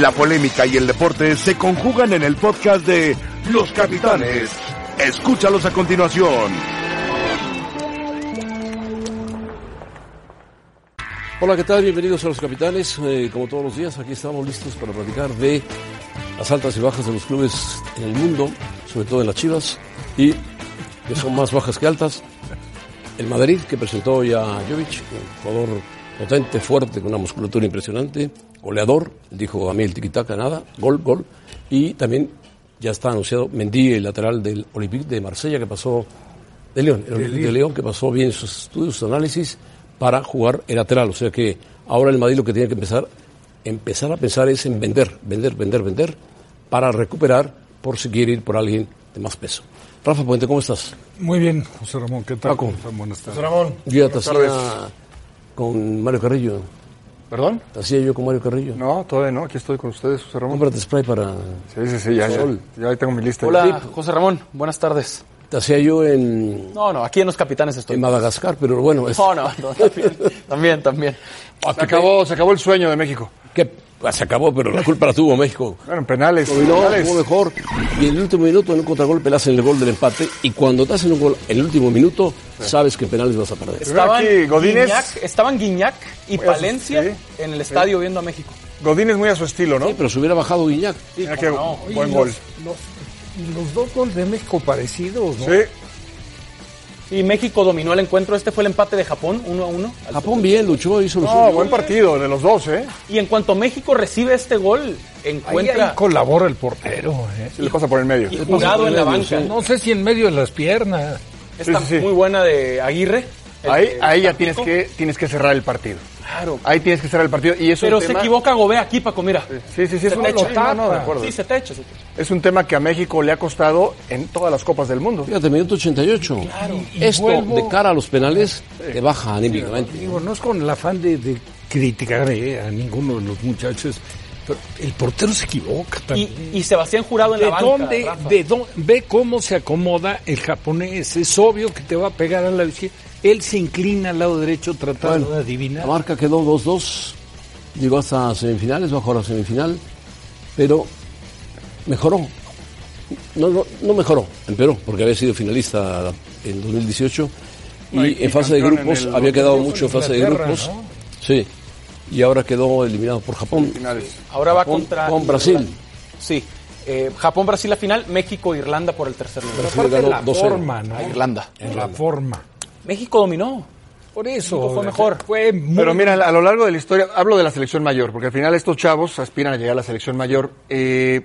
La polémica y el deporte se conjugan en el podcast de Los Capitanes. Escúchalos a continuación. Hola, ¿qué tal? Bienvenidos a Los Capitanes. Eh, como todos los días, aquí estamos listos para platicar de las altas y bajas de los clubes en el mundo, sobre todo en las Chivas, y que son más bajas que altas. El Madrid, que presentó ya a Jovic, un jugador potente, fuerte, con una musculatura impresionante, goleador, dijo a mí el tiquitaca, nada, gol, gol. Y también ya está anunciado Mendy, el lateral del Olympique de Marsella, que pasó, de León, el Olympique de León, que pasó bien sus estudios, sus análisis, para jugar el lateral. O sea que ahora el Madrid lo que tiene que empezar, empezar a pensar es en vender, vender, vender, vender, para recuperar por si quiere ir por alguien de más peso. Rafa Puente, ¿cómo estás? Muy bien, José Ramón, ¿qué tal? Paco. Buenas tardes. José Ramón. Yo ya con Mario Carrillo. ¿Perdón? Te hacía yo con Mario Carrillo. No, todavía no. Aquí estoy con ustedes, José Ramón. Cómprate spray para... Sí, sí, sí, ya, ya, Sol. ya ahí tengo mi lista. Hola, José Ramón, buenas tardes. Te hacía yo en, No, no, aquí en Los Capitanes estoy. en Madagascar, pero bueno, es... No, no, no, también, también, también. Se acabó, se acabó el sueño de México. que se acabó, pero la culpa la tuvo México. Bueno, en penales. Dominó, penales. jugó mejor. Y en el último minuto, en un contragolpe, le hacen el gol del empate. Y cuando te hacen un gol en el último minuto, sabes que en penales vas a perder. Estaban aquí, Godínez. Guiñac, estaban Guiñac y Muy a su- Palencia sí, en el estadio viendo a México. Godín es muy a su estilo, ¿no? Sí, pero se hubiera bajado Guiñac. Mira no. Oye, buen los- gol. Los, los dos goles de México parecidos, ¿no? Sí, Y México dominó el encuentro. Este fue el empate de Japón, 1 a 1. Japón bien, luchó, hizo lo no, suyo. buen partido de los dos, ¿eh? Y en cuanto México recibe este gol, encuentra ahí colabora el portero, ¿eh? Le pasa por el medio. y en la medio, banca. sí. No sé si en medio de las piernas. Esta Sí, sí, sí. muy buena de Aguirre. Ahí, de ahí ya tienes que, tienes que cerrar el partido. Claro. Ahí tienes que cerrar el partido. Y eso Pero se tema- equivoca Gobea aquí, Paco, mira. Sí, sí, sí, es Se un, te echa. sí, no, no, de acuerdo. Sí, se te echa. se te echa. Es un tema que a México le ha costado en todas las copas del mundo. Fíjate, minuto 88. Y Esto, vuelvo- de cara a los penales, te baja anímicamente. Digo, no es con el afán de, de criticar eh, a ninguno de los muchachos, pero el portero se equivoca también. Y, y Sebastián Jurado en ¿De la banca. dónde, Rafa. de dónde, ve cómo se acomoda el japonés. Es obvio que te va a pegar a la izquierda. Él se inclina al lado derecho tratando de adivinar. La marca quedó 2-2. Llegó hasta semifinales, bajó a la semifinal. Pero mejoró. No, no, no mejoró, empeoró, porque había sido finalista en 2018. Y, en fase de grupos el había quedado 2018 mucho en fase de grupos. ¿no? Sí. Y ahora quedó eliminado por Japón. Finales. Ahora va Con- contra. con Brasil. Sí. Eh, Japón-Brasil la final, México-Irlanda por el tercer lugar. Brasil ganó la 2-0. forma, ¿no? A Irlanda. En la forma. México dominó. Por eso México fue mejor. Fue muy Pero mira, a lo largo de la historia, hablo de la selección mayor, porque al final estos chavos aspiran a llegar a la selección mayor. Eh,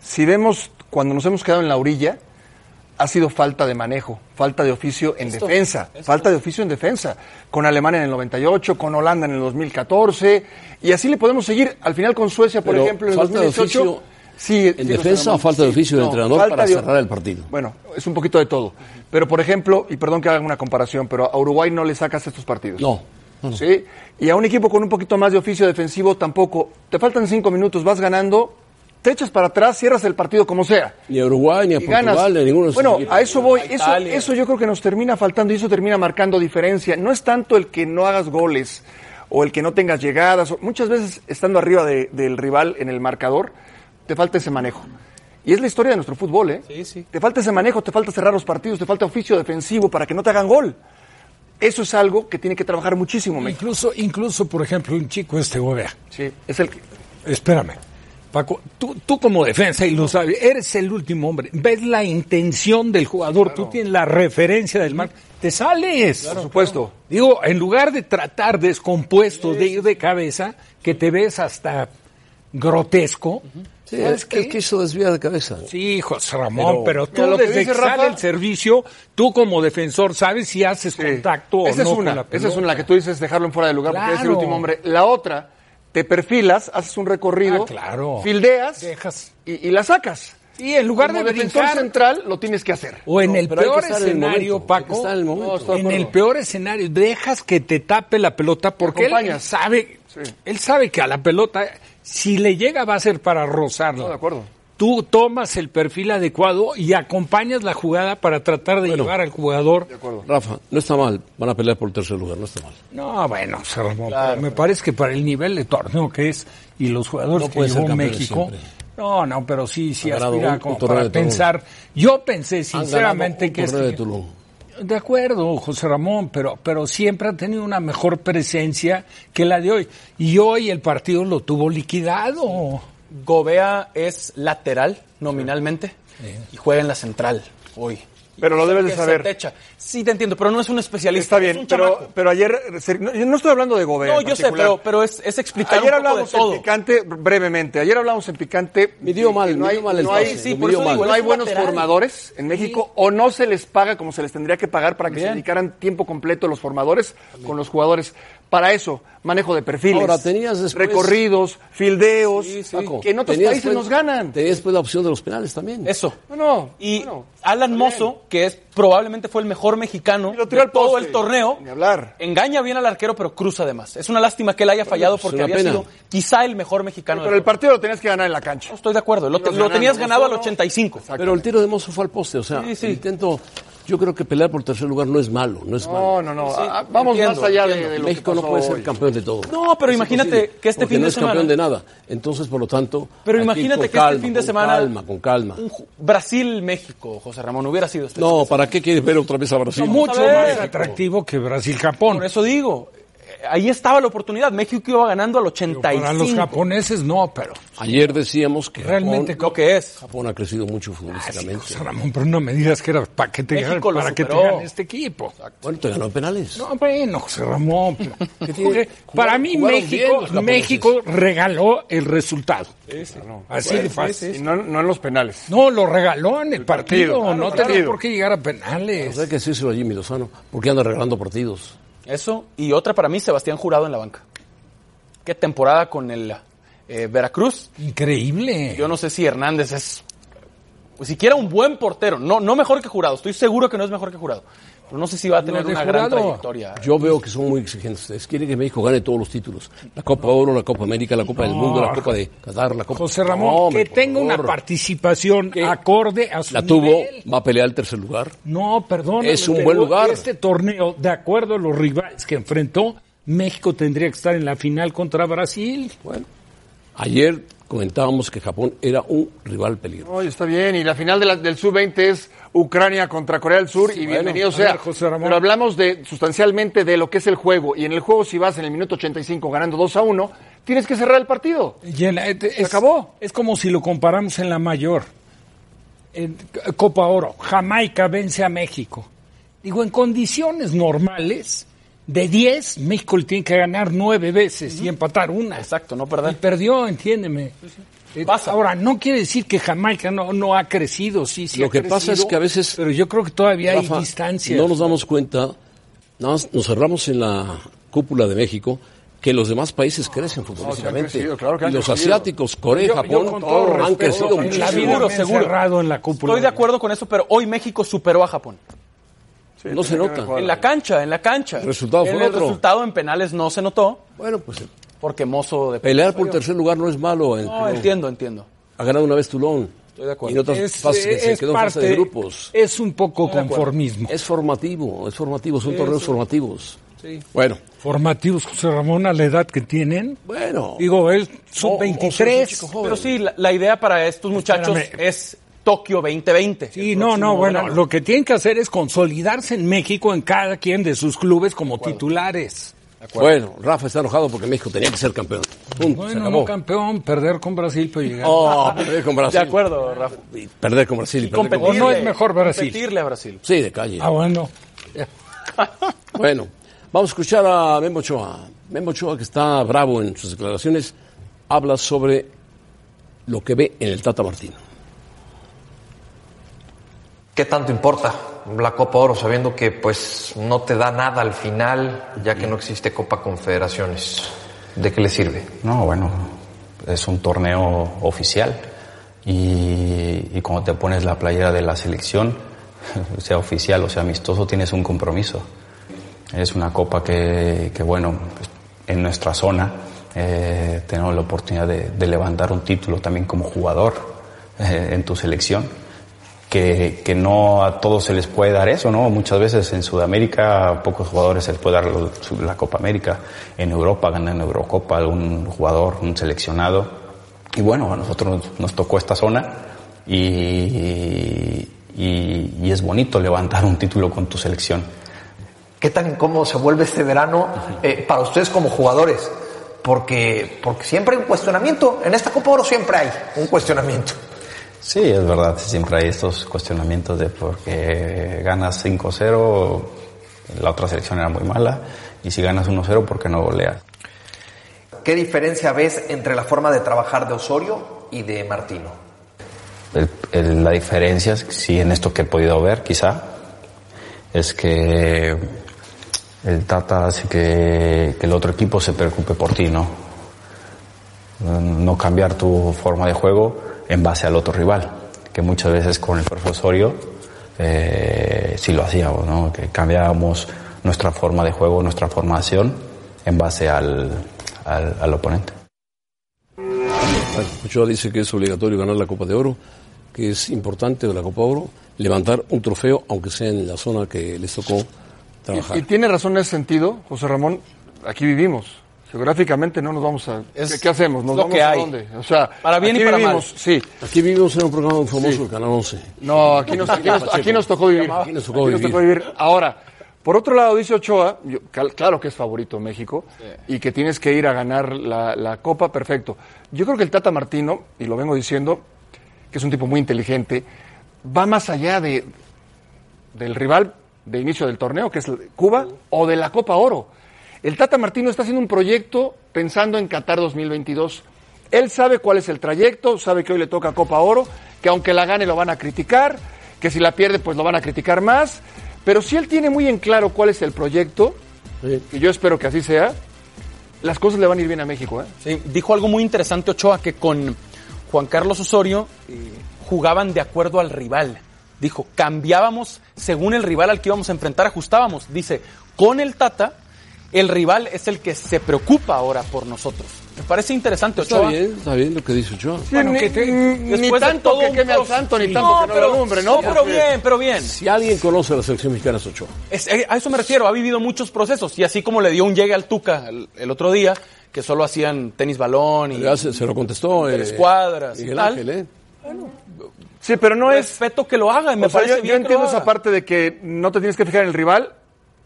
si vemos, cuando nos hemos quedado en la orilla, ha sido falta de manejo, falta de oficio en Esto, defensa, esto. falta de oficio en defensa. Con Alemania en el 98, con Holanda en el 2014, y así le podemos seguir. Al final con Suecia, por Pero ejemplo, en el falta de 2018. Sí, ¿En sí, defensa o falta de sí. oficio del No, entrenador para de- cerrar el partido? Bueno, es un poquito de todo. Pero, por ejemplo, y perdón que haga una comparación, pero a Uruguay no le sacas estos partidos. No. no, no. ¿sí? Y a un equipo con un poquito más de oficio defensivo tampoco. Te faltan cinco minutos, vas ganando, te echas para atrás, cierras el partido como sea. Ni a Uruguay, ni a Portugal, ganas. ni a ninguno bueno, a eso voy. A Eso, eso yo creo que nos termina faltando y eso termina marcando diferencia. No es tanto el que no hagas goles o el que no tengas llegadas. o- Muchas veces estando arriba de- del rival en el marcador, te falta ese manejo. Y es la historia de nuestro fútbol, ¿eh? Sí, sí. Te falta ese manejo, te falta cerrar los partidos, te falta oficio defensivo para que no te hagan gol. Eso es algo que tiene que trabajar muchísimo México. Incluso, incluso, por ejemplo, un chico este Gobea. Sí, es el que... Espérame. Paco, tú, tú como defensa, y lo sabes, eres el último hombre. Ves la intención del jugador, tú tienes la referencia del mar. Te sales. Por supuesto. Digo, en lugar de tratar descompuesto de ir de cabeza, que te ves hasta grotesco. Sí, ¿sabes es que, qué? quiso desviar de cabeza. Sí, José Ramón, pero, tú Mira, lo que desde dice que sale Rafa- el servicio, tú como defensor sabes si haces Sí. contacto esa o no es una, con la Esa es una, la que tú dices dejarlo en fuera de lugar porque es el Claro. último hombre. La otra, te perfilas, haces un recorrido, Ah, claro. fildeas Dejas. y, y la sacas. Sí, en lugar Como de defensor brincar, central lo tienes que hacer. O en No, el pero que peor el escenario, momento, que Paco, el. No, en el peor escenario, dejas que te tape la pelota porque él, acompañas. sabe, Sí. él sabe que a la pelota, si le llega va a ser para No, de rozarla. acuerdo. Tú tomas el perfil adecuado y acompañas la jugada para tratar de llevar al jugador. Rafa, no está mal. Van a pelear por el tercer lugar, no está mal. No, bueno, se me parece que para el nivel de torneo que es y los jugadores No que llevó México. siempre. No, no, pero sí, sí aspira un- como un torneo para pensar. Yo pensé sinceramente que este de Tulum. De acuerdo, José Ramón, pero, pero siempre ha tenido una mejor presencia que la de hoy. Y hoy el partido lo tuvo liquidado. Gobea es lateral nominalmente y juega en la central hoy. Pero lo debes de saber. techa. Sí, te entiendo, pero no es un especialista. Está es bien, un pero, pero ayer, no, yo no estoy hablando de Gobea. No, yo sé, pero, pero es, es explicar Ayer un poco de hablamos en todo. picante brevemente. Ayer hablamos en picante. Midió mal, no hay, mal el no hay- sí, por mal. no hay buenos lateral. formadores en México o no se les paga como se les tendría que pagar para que se dedicaran tiempo completo los formadores con los jugadores. Para eso, manejo de perfiles, Ahora, tenías después- recorridos, fildeos, Paco, que en otros países después- nos ganan. Tenías después la opción de los penales también. Eso. No, no, Y bueno, Alan Mozo, que es probablemente fue el mejor mexicano lo tiró de al todo poste. el torneo, Ni hablar. engaña bien al arquero, pero cruza además. Es una lástima que él haya fallado pues, porque había pena. sido quizá el mejor mexicano. pero del el partido lo tenías que ganar en la cancha. No estoy de acuerdo. Lo, tenías ganado al no solo. 85. Pero el tiro de Mozo fue al poste, o sea, Sí, sí. el intento, yo creo que pelear por tercer lugar no es malo, no es No, malo. no, no. Sí, ah, Vamos entiendo, más allá de- entiendo. de, lo que México no pasó puede ser hoy. campeón de todo. No, pero Es imagínate imposible, que este fin no de es campeón semana- de nada. Entonces, por lo tanto, Pero que imagínate con que este calma, fin de con semana- calma, con calma. Un ju- Brasil-México, José Ramón, hubiera sido este. No, ¿para qué quieres ver otra vez a Brasil? Mucho a ver. más atractivo que Brasil-Japón. Por eso digo, ahí estaba la oportunidad. México iba ganando al 85. Para los japoneses no, pero Ayer decíamos que realmente Japón, Lo que es. Japón ha crecido mucho futbolísticamente. José Ramón, pero no me digas que era para que te, México lo para que te gane este equipo. Bueno, te ganó en penales. No, bueno, José Ramón. pero- para mí México. México regaló el resultado. Así de fácil. Y no, no en los penales. No, lo regaló en el partido. partido, claro, no tenía por qué llegar a penales. hay que decírselo a Jimmy Lozano, porque anda regalando partidos. Eso. Y otra para mí, Sebastián Jurado en la banca. Qué temporada con el eh, Veracruz. Increíble. Yo no sé si Hernández es pues, siquiera un buen portero. No, no mejor que Jurado. Estoy seguro que no es mejor que Jurado. Pero no sé si va a tener una gran trayectoria. Yo veo que son muy exigentes. Ustedes quieren que México gane todos los títulos. La Copa Oro, la Copa América, la Copa del Mundo, la Copa de Qatar, la Copa... José Ramón, No, que tenga una participación acorde a su La tuvo, nivel. va a pelear el tercer lugar. No, perdón. Es un buen lugar. Este torneo, de acuerdo a los rivales que enfrentó, México tendría que estar en la final contra Brasil. Bueno, ayer comentábamos que Japón era un rival peligroso. Oye, está bien. Y la final de la- del Sub-20 es Ucrania contra Corea del Sur. y bueno, bienvenido sea. ver, José Ramón. Pero hablamos de sustancialmente de lo que es el juego. Y en el juego, si vas en el minuto 85 ganando 2 a 1, tienes que cerrar el partido. Y en la- es, acabó. Es como si lo comparamos en la mayor. En Copa Oro, Jamaica vence a México. Digo, en condiciones normales, de 10, México le tiene que ganar nueve veces y empatar una. Exacto, no Y perder. perdió, entiéndeme. Eh, Pasa. Ahora, no quiere decir que Jamaica no, no ha crecido, sí, sí. Lo ha que pasa es que a veces- Pero yo creo que todavía Rafa, hay distancia. No nos damos cuenta, nada más nos cerramos en la cúpula de México, que los demás países crecen futbolísticamente. claro y los crecido. asiáticos, Corea y Yo- yo Japón, con todo han respeto, crecido en la muchísimo. Seguro, seguro. en la cúpula. Estoy de acuerdo con eso, pero hoy México superó a Japón. No se nota. En la cancha, en la cancha. El resultado fue en el otro. resultado en penales no se notó Bueno, pues porque Mozo de pelear por tercer lugar no es malo. En No, Tulón. entiendo, entiendo. Ha ganado una vez Tulón. Estoy de acuerdo. Y en otras Es, fases que se es quedó en fase de parte- grupos. Es un poco conformismo. Es formativo, es formativo, son torneos formativos. Bueno, Formativos, José Ramón, a la edad que tienen. bueno. Digo, él O- o sos un sub-23. chico joven. Pero sí, la, la idea para estos muchachos Espérame. es Tokio 2020. Sí, no, no, bueno, verano. lo que tienen que hacer es consolidarse en México en cada quien de sus clubes como titulares. Bueno, Rafa está enojado porque México tenía que ser campeón. Punto, se Bueno, acabó. no campeón, perder con Brasil, pero llegar. Oh, perder con Brasil. De acuerdo, Rafa. Y Perder con Brasil y, Y perder con competirle, ¿O no es mejor Brasil? Competirle a Brasil. Sí, de calle. Ah, bueno. Bueno, vamos a escuchar a Memo Ochoa. Memo Ochoa, que está bravo en sus declaraciones, habla sobre lo que ve en el Tata Martino. ¿Qué tanto importa la Copa Oro sabiendo que pues no te da nada al final ya que no existe Copa Confederaciones? ¿De qué le sirve? No, bueno, es un torneo oficial y, cuando te pones la playera de la selección, sea oficial o sea amistoso, tienes un compromiso. Es una copa que, bueno, pues, en nuestra zona eh, tenemos la oportunidad de, de levantar un título también como jugador. eh, en tu selección, que, que no a todos se les puede dar eso, ¿no? Muchas veces en Sudamérica a pocos jugadores se les puede dar la Copa América, en Europa ganan Eurocopa algún jugador, un seleccionado, y bueno, a nosotros nos, nos tocó esta zona y, y- y es bonito levantar un título con tu selección. ¿Qué tan incómodo se vuelve este verano eh, para ustedes como jugadores? Porque, porque siempre hay un cuestionamiento. En esta Copa Oro siempre hay un cuestionamiento. Sí, es verdad, siempre hay estos cuestionamientos de porque ganas 5-0, la otra selección era muy mala, y si ganas 1-0, ¿por qué no goleas? ¿Qué diferencia ves entre la forma de trabajar de Osorio y de Martino? El- el- la diferencia, sí, en esto que he podido ver, quizá, es que el Tata hace que, que el otro equipo se preocupe por ti, ¿no? No cambiar tu forma de juego en base al otro rival, que muchas veces con el profesorio eh, sí lo hacíamos, ¿no? Que cambiábamos nuestra forma de juego, nuestra formación en base al, al, al oponente. Ochoa dice que es obligatorio ganar la Copa de Oro, que es importante de la Copa Oro levantar un trofeo, aunque sea en la zona que les tocó trabajar. Y, y tiene razón en ese sentido, José Ramón. Aquí vivimos. Geográficamente no nos vamos a. Es ¿Qué, qué hacemos? ¿Nos lo vamos que a hay. dónde? O sea, Para bien y aquí para vivimos, mal. Sí. Aquí vivimos en un programa muy famoso, el Canal 11. No, aquí nos, aquí nos- aquí nos tocó vivir. Aquí nos tocó vivir. vivir. Ahora, por otro lado, dice Ochoa, yo- cal- claro que es favorito México y que tienes que ir a ganar la, la Copa, perfecto. Yo creo que el Tata Martino, y lo vengo diciendo, que es un tipo muy inteligente, va más allá de, del rival de inicio del torneo, que es Cuba, o de la Copa Oro. El Tata Martino está haciendo un proyecto pensando en Qatar 2022. Él sabe cuál es el trayecto, sabe que hoy le toca Copa Oro, que aunque la gane lo van a criticar, que si la pierde pues lo van a criticar más, pero si él tiene muy en claro cuál es el proyecto, Sí. y yo espero que así sea, las cosas le van a ir bien a México. ¿eh? Sí, dijo algo muy interesante Ochoa, que con Juan Carlos Osorio eh, jugaban de acuerdo al rival. Dijo, cambiábamos según el rival al que íbamos a enfrentar, ajustábamos. Dice, con el Tata, el rival es el que se preocupa ahora por nosotros. Me parece interesante, Está Ochoa. bien, está bien lo que dice Ochoa. Bueno, ni- que te- ni tanto que queme al santo, ni tanto que no pero, lo alumbre, ¿no? no, pero bien, pero bien. Si alguien conoce a la selección mexicana es Ochoa. Es- eh, a eso me refiero, ha vivido muchos procesos y así como le dio un llegue al Tuca el, el otro día, que solo hacían tenis balón y Ya se, se lo contestó. Tres cuadras y Miguel tal. Ángel, ¿eh? Sí, pero no es... respeto que lo haga, y me O sea, parece yo, yo bien que entiendo esa parte de que no te tienes que fijar en el rival,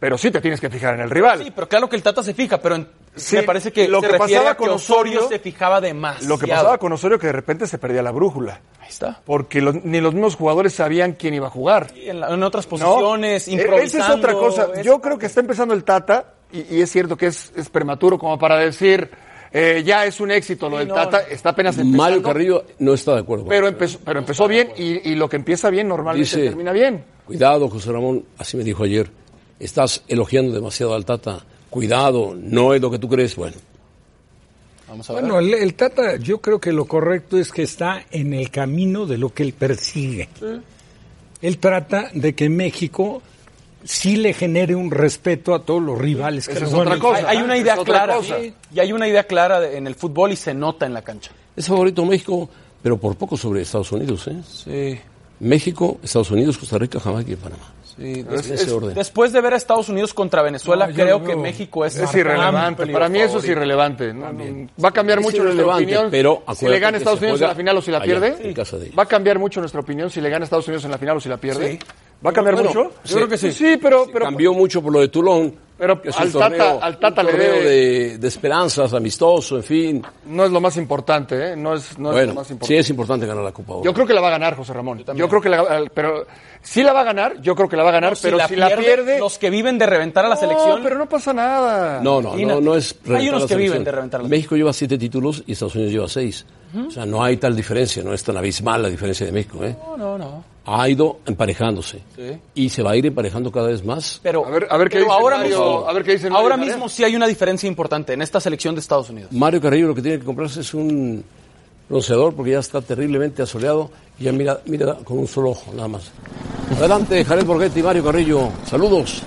pero sí te tienes que fijar en el rival. Sí, pero claro que el Tata se fija, pero en- Sí, me parece que lo se que pasaba a que con Osorio, Osorio- se fijaba de más. Lo que pasaba con Osorio que de repente se perdía la brújula. Ahí está. Porque los- ni los mismos jugadores sabían quién iba a jugar. Y En, la- en otras posiciones, E- improvisando. Esa es otra cosa. es- Yo creo que está empezando el Tata, y, y es cierto que es, es prematuro como para decir, eh, ya es un éxito lo Sí, del no, Tata, está apenas empezando. Mario Carrillo no está de acuerdo. con Pero empezó, pero empezó bien, y, y lo que empieza bien normalmente Dice- termina bien. Cuidado, José Ramón, así me dijo ayer. Estás elogiando demasiado al Tata. Cuidado, no es lo que tú crees. Bueno, Vamos a ver. Bueno, el, el Tata, yo creo que lo correcto es que está en el camino de lo que él persigue. Él trata de que México sí le genere un respeto a todos los rivales que Esa es otra cosa. hay, hay una idea clara. sí, Y hay una idea clara de- en el fútbol y se nota en la cancha. es favorito México, pero por poco sobre Estados Unidos. ¿eh? Sí. México, Estados Unidos, Costa Rica, Jamaica y Panamá. Sí, En ese orden. Después de ver a Estados Unidos contra Venezuela, No, creo que México es, Es irrelevante. Para mí eso es irrelevante. No, no, va a cambiar Es mucho nuestra opinión pero si le gana Estados Unidos en la final o si la allá, pierde. en casa de ellos. Va a cambiar mucho nuestra opinión si le gana Estados Unidos en la final o si la pierde. Sí. ¿Va a cambiar Bueno, mucho? yo creo que sí. Sí, pero, pero Cambió mucho por lo de Toulon. Pero que es al un torneo, Tata- al Tata un le torneo de, de esperanzas, amistoso, en fin. no es lo más importante, ¿eh? No es, no es lo más sí importante. es importante ganar la Copa Oro. Yo creo que la va a ganar, José Ramón. Yo, creo que la, pero sí la va a ganar, yo creo que la va a ganar, pero si la pierde, los que viven de reventar a la no, selección, pero no pasa nada. No, no, no, no es Hay unos que viven selección. de reventar la México lleva siete títulos y Estados Unidos lleva seis. O sea, no hay tal diferencia, no es tan abismal la diferencia de México. ¿eh? no, no, no. Ha ido emparejándose Sí. y se va a ir emparejando cada vez más. Pero, A ver- a ver qué dice ahora Mario- mismo, a ver qué dice Mario ahora mismo sí hay una diferencia importante en esta selección de Estados Unidos. Mario Carrillo lo que tiene que comprarse es un bronceador porque ya está terriblemente asoleado y ya mira, mira con un solo ojo, nada más. Adelante, Jared Borghetti y Mario Carrillo. Saludos.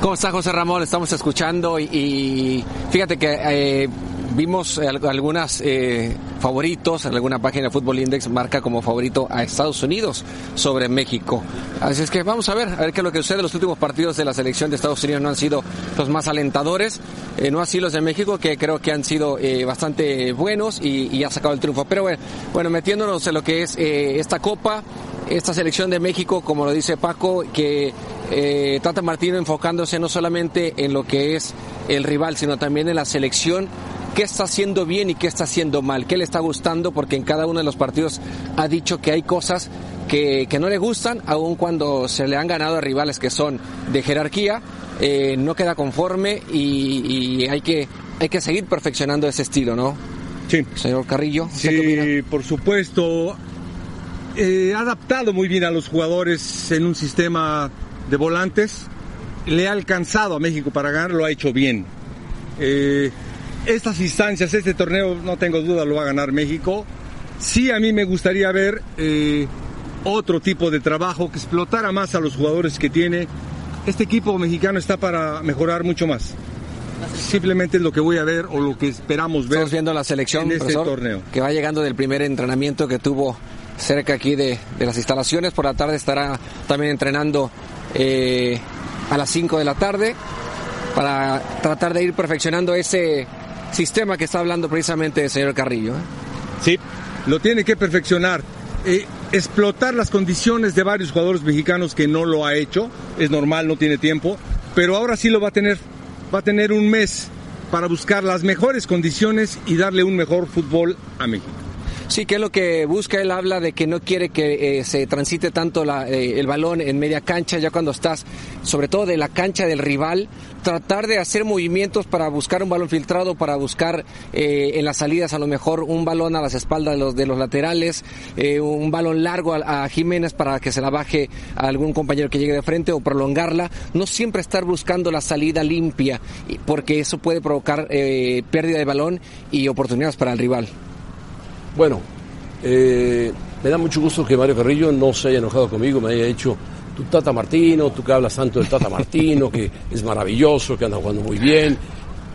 ¿Cómo está José Ramón? Estamos escuchando y, y fíjate que eh, vimos eh, al- algunas eh, favoritos, alguna página de Fútbol Index marca como favorito a Estados Unidos sobre México. Así es que vamos a ver, a ver qué es lo que sucede. Los últimos partidos de la selección de Estados Unidos no han sido los más alentadores, eh, no así los de México, que creo que han sido eh, bastante buenos y, y ha sacado el triunfo. Pero bueno, bueno, metiéndonos en lo que es eh, esta copa, esta selección de México, como lo dice Paco, que eh, Tata Martino enfocándose no solamente en lo que es el rival, sino también en la selección, qué está haciendo bien y qué está haciendo mal, qué le está gustando, porque en cada uno de los partidos ha dicho que hay cosas que, que no le gustan, aun cuando se le han ganado a rivales que son de jerarquía, eh, no queda conforme y, y hay, que, hay que seguir perfeccionando ese estilo, ¿no? Sí. Señor Carrillo. Sí, por supuesto. Eh, ha adaptado muy bien a los jugadores en un sistema de volantes. Le ha alcanzado a México para ganar, lo ha hecho bien. Eh, estas instancias, este torneo, no tengo duda, lo va a ganar México. Sí, a mí me gustaría ver eh, otro tipo de trabajo que explotara más a los jugadores que tiene. Este equipo mexicano está para mejorar mucho más. Simplemente es lo que voy a ver o lo que esperamos ver. Estamos viendo la selección en este profesor, torneo. que va llegando del primer entrenamiento que tuvo cerca aquí de, de las instalaciones. Por la tarde estará también entrenando eh, a las 5 de la tarde para tratar de ir perfeccionando ese sistema que está hablando precisamente el señor Carrillo. ¿eh? Sí, lo tiene que perfeccionar. Eh, explotar las condiciones de varios jugadores mexicanos que no lo ha hecho, es normal, no tiene tiempo, pero ahora sí lo va a tener. Va a tener un mes para buscar las mejores condiciones y darle un mejor fútbol a México. Sí, que es lo que busca. Él habla de que no quiere que eh, se transite tanto eh, el balón en media cancha, ya cuando estás, sobre todo de la cancha del rival, tratar de hacer movimientos para buscar un balón filtrado, para buscar eh, en las salidas a lo mejor un balón a las espaldas de los, de los laterales, un balón largo a, a Jiménez para que se la baje a algún compañero que llegue de frente o prolongarla. No siempre estar buscando la salida limpia, porque eso puede provocar eh, pérdida de balón y oportunidades para el rival. Bueno, eh, me da mucho gusto que Mario Carrillo no se haya enojado conmigo, me haya dicho tu Tata Martino, tú que hablas tanto del Tata Martino, que es maravilloso, que anda jugando muy bien,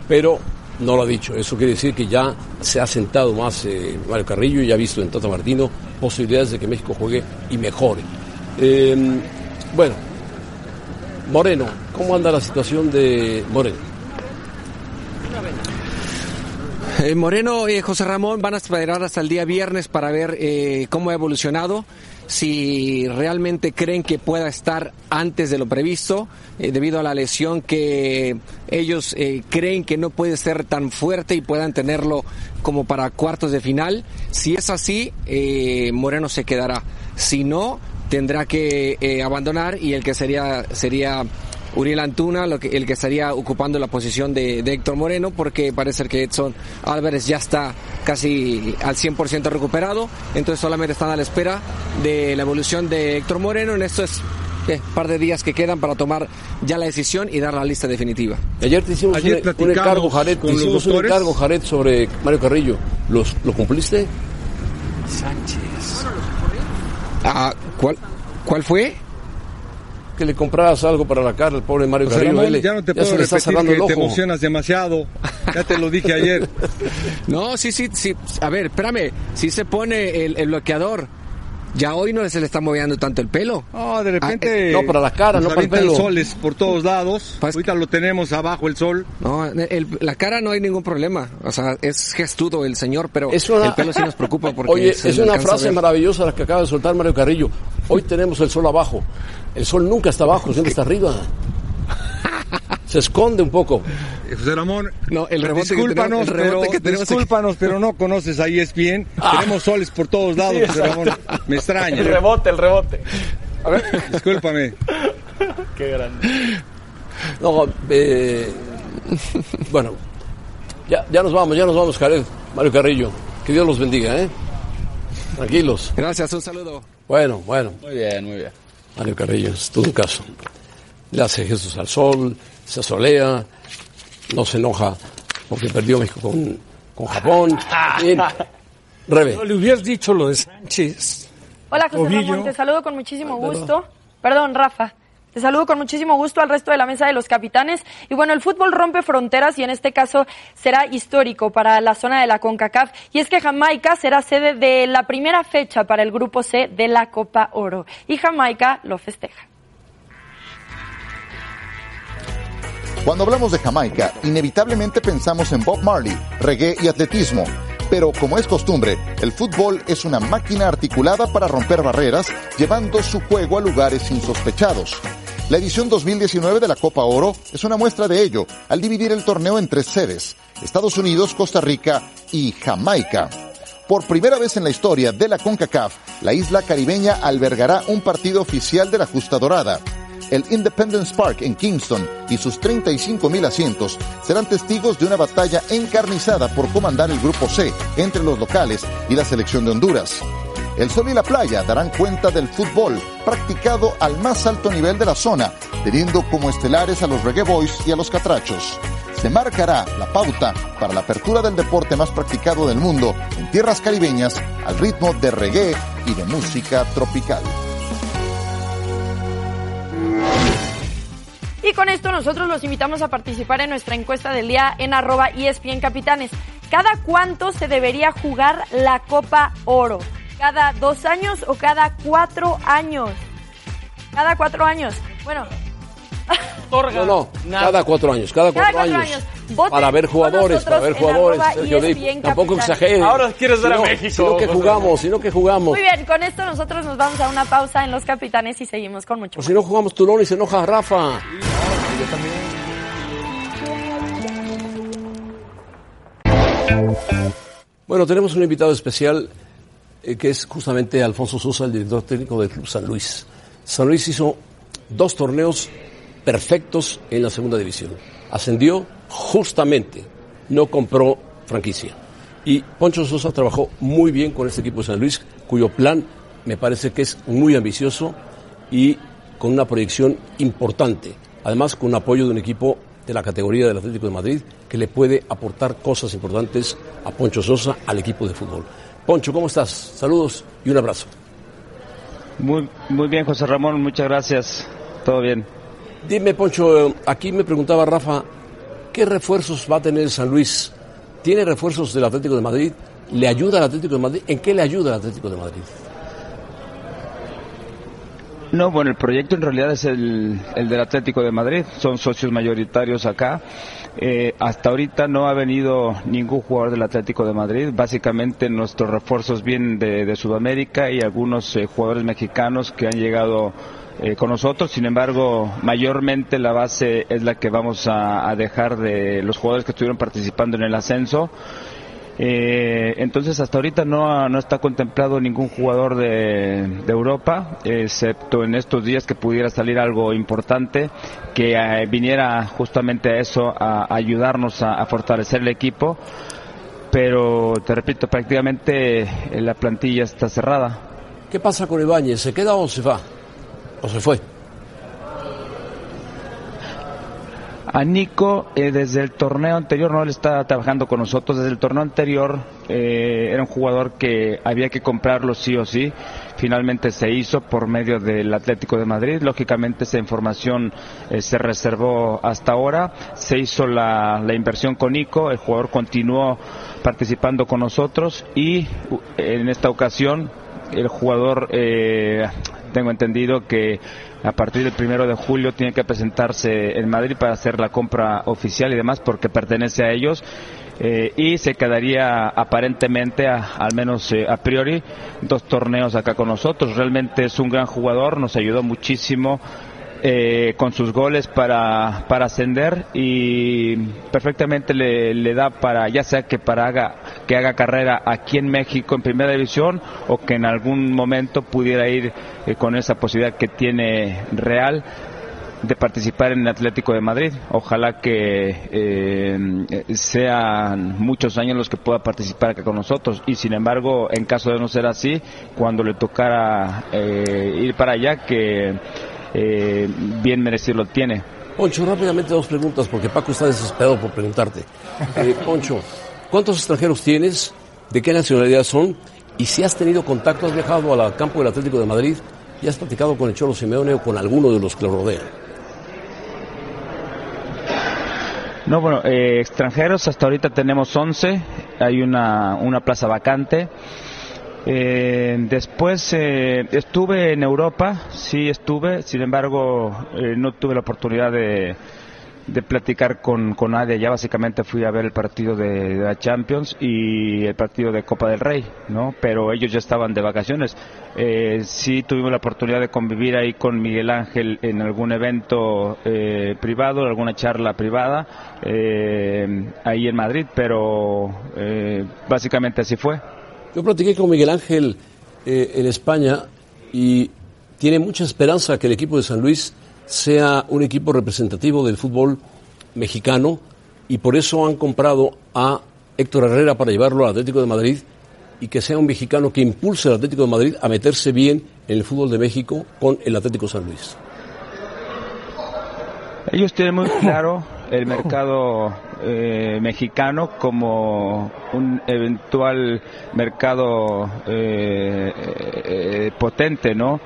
pero no lo ha dicho. Eso quiere decir que ya se ha sentado más eh, Mario Carrillo y ha visto en Tata Martino posibilidades de que México juegue y mejore. Eh, bueno, Moreno, ¿cómo anda la situación de Moreno? Eh, Moreno y José Ramón van a esperar hasta el día viernes para ver eh, cómo ha evolucionado, si realmente creen que pueda estar antes de lo previsto, eh, debido a la lesión que ellos eh, creen que no puede ser tan fuerte y puedan tenerlo como para cuartos de final. Si es así, eh, Moreno se quedará. Si no, tendrá que eh, abandonar y el que sería sería Uriel Antuna, lo que, el que estaría ocupando la posición de, de Héctor Moreno, porque parece que Edson Álvarez ya está casi al 100% recuperado, entonces solamente están a la espera de la evolución de Héctor Moreno en estos eh, par de días que quedan para tomar ya la decisión y dar la lista definitiva. Ayer te hicimos Ayer un, un platicamos encargo, Jared, con te hicimos los un doctores. encargo, Jared, sobre Mario Carrillo. ¿Los, ¿Lo cumpliste? Sánchez. Ah, ¿cuál, ¿Cuál fue? Que le compraras algo para la cara al pobre Mario José. Ramón, ya no te puedo le está repetir cerrando que el te emocionas demasiado. Ya te lo dije ayer. No, sí, sí, sí. A ver, espérame. Si se pone el, el bloqueador, ya hoy no se le está moviendo tanto el pelo. No, de repente. no, para la cara, no para el pelo. soles por todos lados. Pues- Ahorita lo tenemos abajo el sol. No, el- la cara no hay ningún problema. O sea, es gestudo el señor, pero Es una- el pelo sí nos preocupa porque Oye, se es una frase maravillosa la que acaba de soltar Mario Carrillo. Hoy tenemos el sol abajo. El sol nunca está abajo, siempre está arriba. Se esconde un poco. Eh, José Ramón, No, el rebote que discúlpanos, tenemos- el rebote pero, que tenemos aquí. discúlpanos, pero no conoces a ESPN. Tenemos soles por todos lados, José Ramón. Me extraña. El rebote, el rebote. Discúlpame. Qué grande. No, eh, bueno, ya, ya nos vamos, ya nos vamos, Jared. Mario Carrillo. Que Dios los bendiga, ¿eh? Tranquilos. Gracias, un saludo. Bueno, bueno. Muy bien, muy bien. Mario Carrillo, es todo un caso. Le hace gestos al sol, se asolea, no se enoja porque perdió México con, con Japón. Bien. Rebe. No le hubieras dicho lo de Sánchez. Hola José. Ramón, te saludo con muchísimo gusto. Perdón, Rafa. Te saludo con muchísimo gusto al resto de la mesa de los capitanes. Y bueno, el fútbol rompe fronteras y en este caso será histórico para la zona de la CONCACAF. Y es que Jamaica será sede de la primera fecha para el grupo C de la Copa Oro. Y Jamaica lo festeja. Cuando hablamos de Jamaica, inevitablemente pensamos en Bob Marley, reggae y atletismo. Pero como es costumbre, el fútbol es una máquina articulada para romper barreras, llevando su juego a lugares insospechados. La edición 2019 de la Copa Oro es una muestra de ello, al dividir el torneo en tres sedes, Estados Unidos, Costa Rica y Jamaica. Por primera vez en la historia de la CONCACAF, la isla caribeña albergará un partido oficial de la Justa Dorada el Independence Park en Kingston y sus 35 mil asientos serán testigos de una batalla encarnizada por comandar el Grupo C entre los locales y la selección de Honduras. El sol y la playa darán cuenta del fútbol practicado al más alto nivel de la zona, teniendo como estelares a los Reggae Boys y a los Catrachos. Se marcará la pauta para la apertura del deporte más practicado del mundo en tierras caribeñas al ritmo de reggae y de música tropical. Y con esto nosotros los invitamos a participar en nuestra encuesta del día en arroba ESPN Capitanes. ¿Cada cuánto se debería jugar la Copa Oro? ¿Cada dos años o cada cuatro años? Cada cuatro años. Bueno. No, no, cada cuatro años, cada cuatro, años. Para ver jugadores, para ver jugadores. Sergio tampoco Capitanes. exagere. Ahora quieres ver a México. Sino que jugamos, sino que jugamos. Muy bien, con esto nosotros nos vamos a una pausa en Los Capitanes y seguimos con mucho O si no jugamos Tulón y se enoja Rafa. Bueno, tenemos un invitado especial eh, que es justamente Alfonso Sosa, el director técnico del Club San Luis. San Luis hizo dos torneos perfectos en la segunda división. Ascendió justamente, no compró franquicia. Y Poncho Sosa trabajó muy bien con este equipo de San Luis, cuyo plan me parece que es muy ambicioso y con una proyección importante. Además, con apoyo de un equipo de la categoría del Atlético de Madrid que le puede aportar cosas importantes a Poncho Sosa, al equipo de fútbol. Poncho, ¿cómo estás? Saludos y un abrazo. Muy, muy bien, José Ramón, muchas gracias. Todo bien. Dime, Poncho, aquí me preguntaba Rafa, ¿qué refuerzos va a tener San Luis? ¿Tiene refuerzos del Atlético de Madrid? ¿Le ayuda al Atlético de Madrid? ¿En qué le ayuda al Atlético de Madrid? No, bueno, el proyecto en realidad es el, el del Atlético de Madrid. Son socios mayoritarios acá. Eh, hasta ahorita no ha venido ningún jugador del Atlético de Madrid. Básicamente nuestros refuerzos vienen de, de Sudamérica y algunos eh, jugadores mexicanos que han llegado eh, con nosotros. Sin embargo, mayormente la base es la que vamos a, dejar de los jugadores que estuvieron participando en el ascenso. Eh, entonces hasta ahorita no, no está contemplado ningún jugador de, Europa, excepto en estos días que pudiera salir algo importante que eh, viniera justamente a eso, a, ayudarnos a, fortalecer el equipo. Pero te repito, prácticamente la plantilla está cerrada. ¿Qué pasa con Ibáñez? ¿Se queda o se va? ¿O se fue? A Nico, eh, desde el torneo anterior, no él está trabajando con nosotros, desde el torneo anterior eh, era un jugador que había que comprarlo sí o sí. Finalmente se hizo por medio del Atlético de Madrid. Lógicamente esa información eh, se reservó hasta ahora. Se hizo la, la inversión con Nico, el jugador continuó participando con nosotros y en esta ocasión el jugador eh, tengo entendido que a partir del primero de julio tiene que presentarse en Madrid para hacer la compra oficial y demás porque pertenece a ellos eh, y se quedaría aparentemente a- al menos eh, a priori dos torneos acá con nosotros. Realmente es un gran jugador nos ayudó muchísimo eh, con sus goles para, para ascender y perfectamente le, da para ya sea que para haga que haga carrera aquí en México en primera división o que en algún momento pudiera ir eh, con esa posibilidad que tiene Real de participar en el Atlético de Madrid. Ojalá que eh, sean muchos años los que pueda participar acá con nosotros. Y sin embargo, en caso de no ser así, cuando le tocara eh, ir para allá, que eh, bien merecido lo tiene. Poncho, rápidamente dos preguntas, porque Paco está desesperado por preguntarte. Eh, Poncho, ¿cuántos extranjeros tienes? ¿De qué nacionalidad son? Y si has tenido contacto, has viajado al campo del Atlético de Madrid ¿Ya has platicado con el Cholo Simeone o con alguno de los que lo rodean? No, bueno, eh, extranjeros hasta ahorita tenemos 11, hay una, una plaza vacante. Eh, después eh, estuve en Europa, sí estuve, sin embargo eh, no tuve la oportunidad de, platicar con, con nadie. Ya básicamente fui a ver el partido de, la Champions y el partido de Copa del Rey, ¿no? Pero ellos ya estaban de vacaciones. Eh, sí tuvimos la oportunidad de convivir ahí con Miguel Ángel en algún evento eh, privado, alguna charla privada, eh, ahí en Madrid, pero básicamente así fue. Yo platiqué con Miguel Ángel eh, en España y tiene mucha esperanza que el equipo de San Luis sea un equipo representativo del fútbol mexicano y por eso han comprado a Héctor Herrera para llevarlo al Atlético de Madrid y que sea un mexicano que impulse al Atlético de Madrid a meterse bien en el fútbol de México con el Atlético San Luis. Ellos tienen muy claro el mercado eh, mexicano como un eventual mercado eh, eh, potente, ¿no?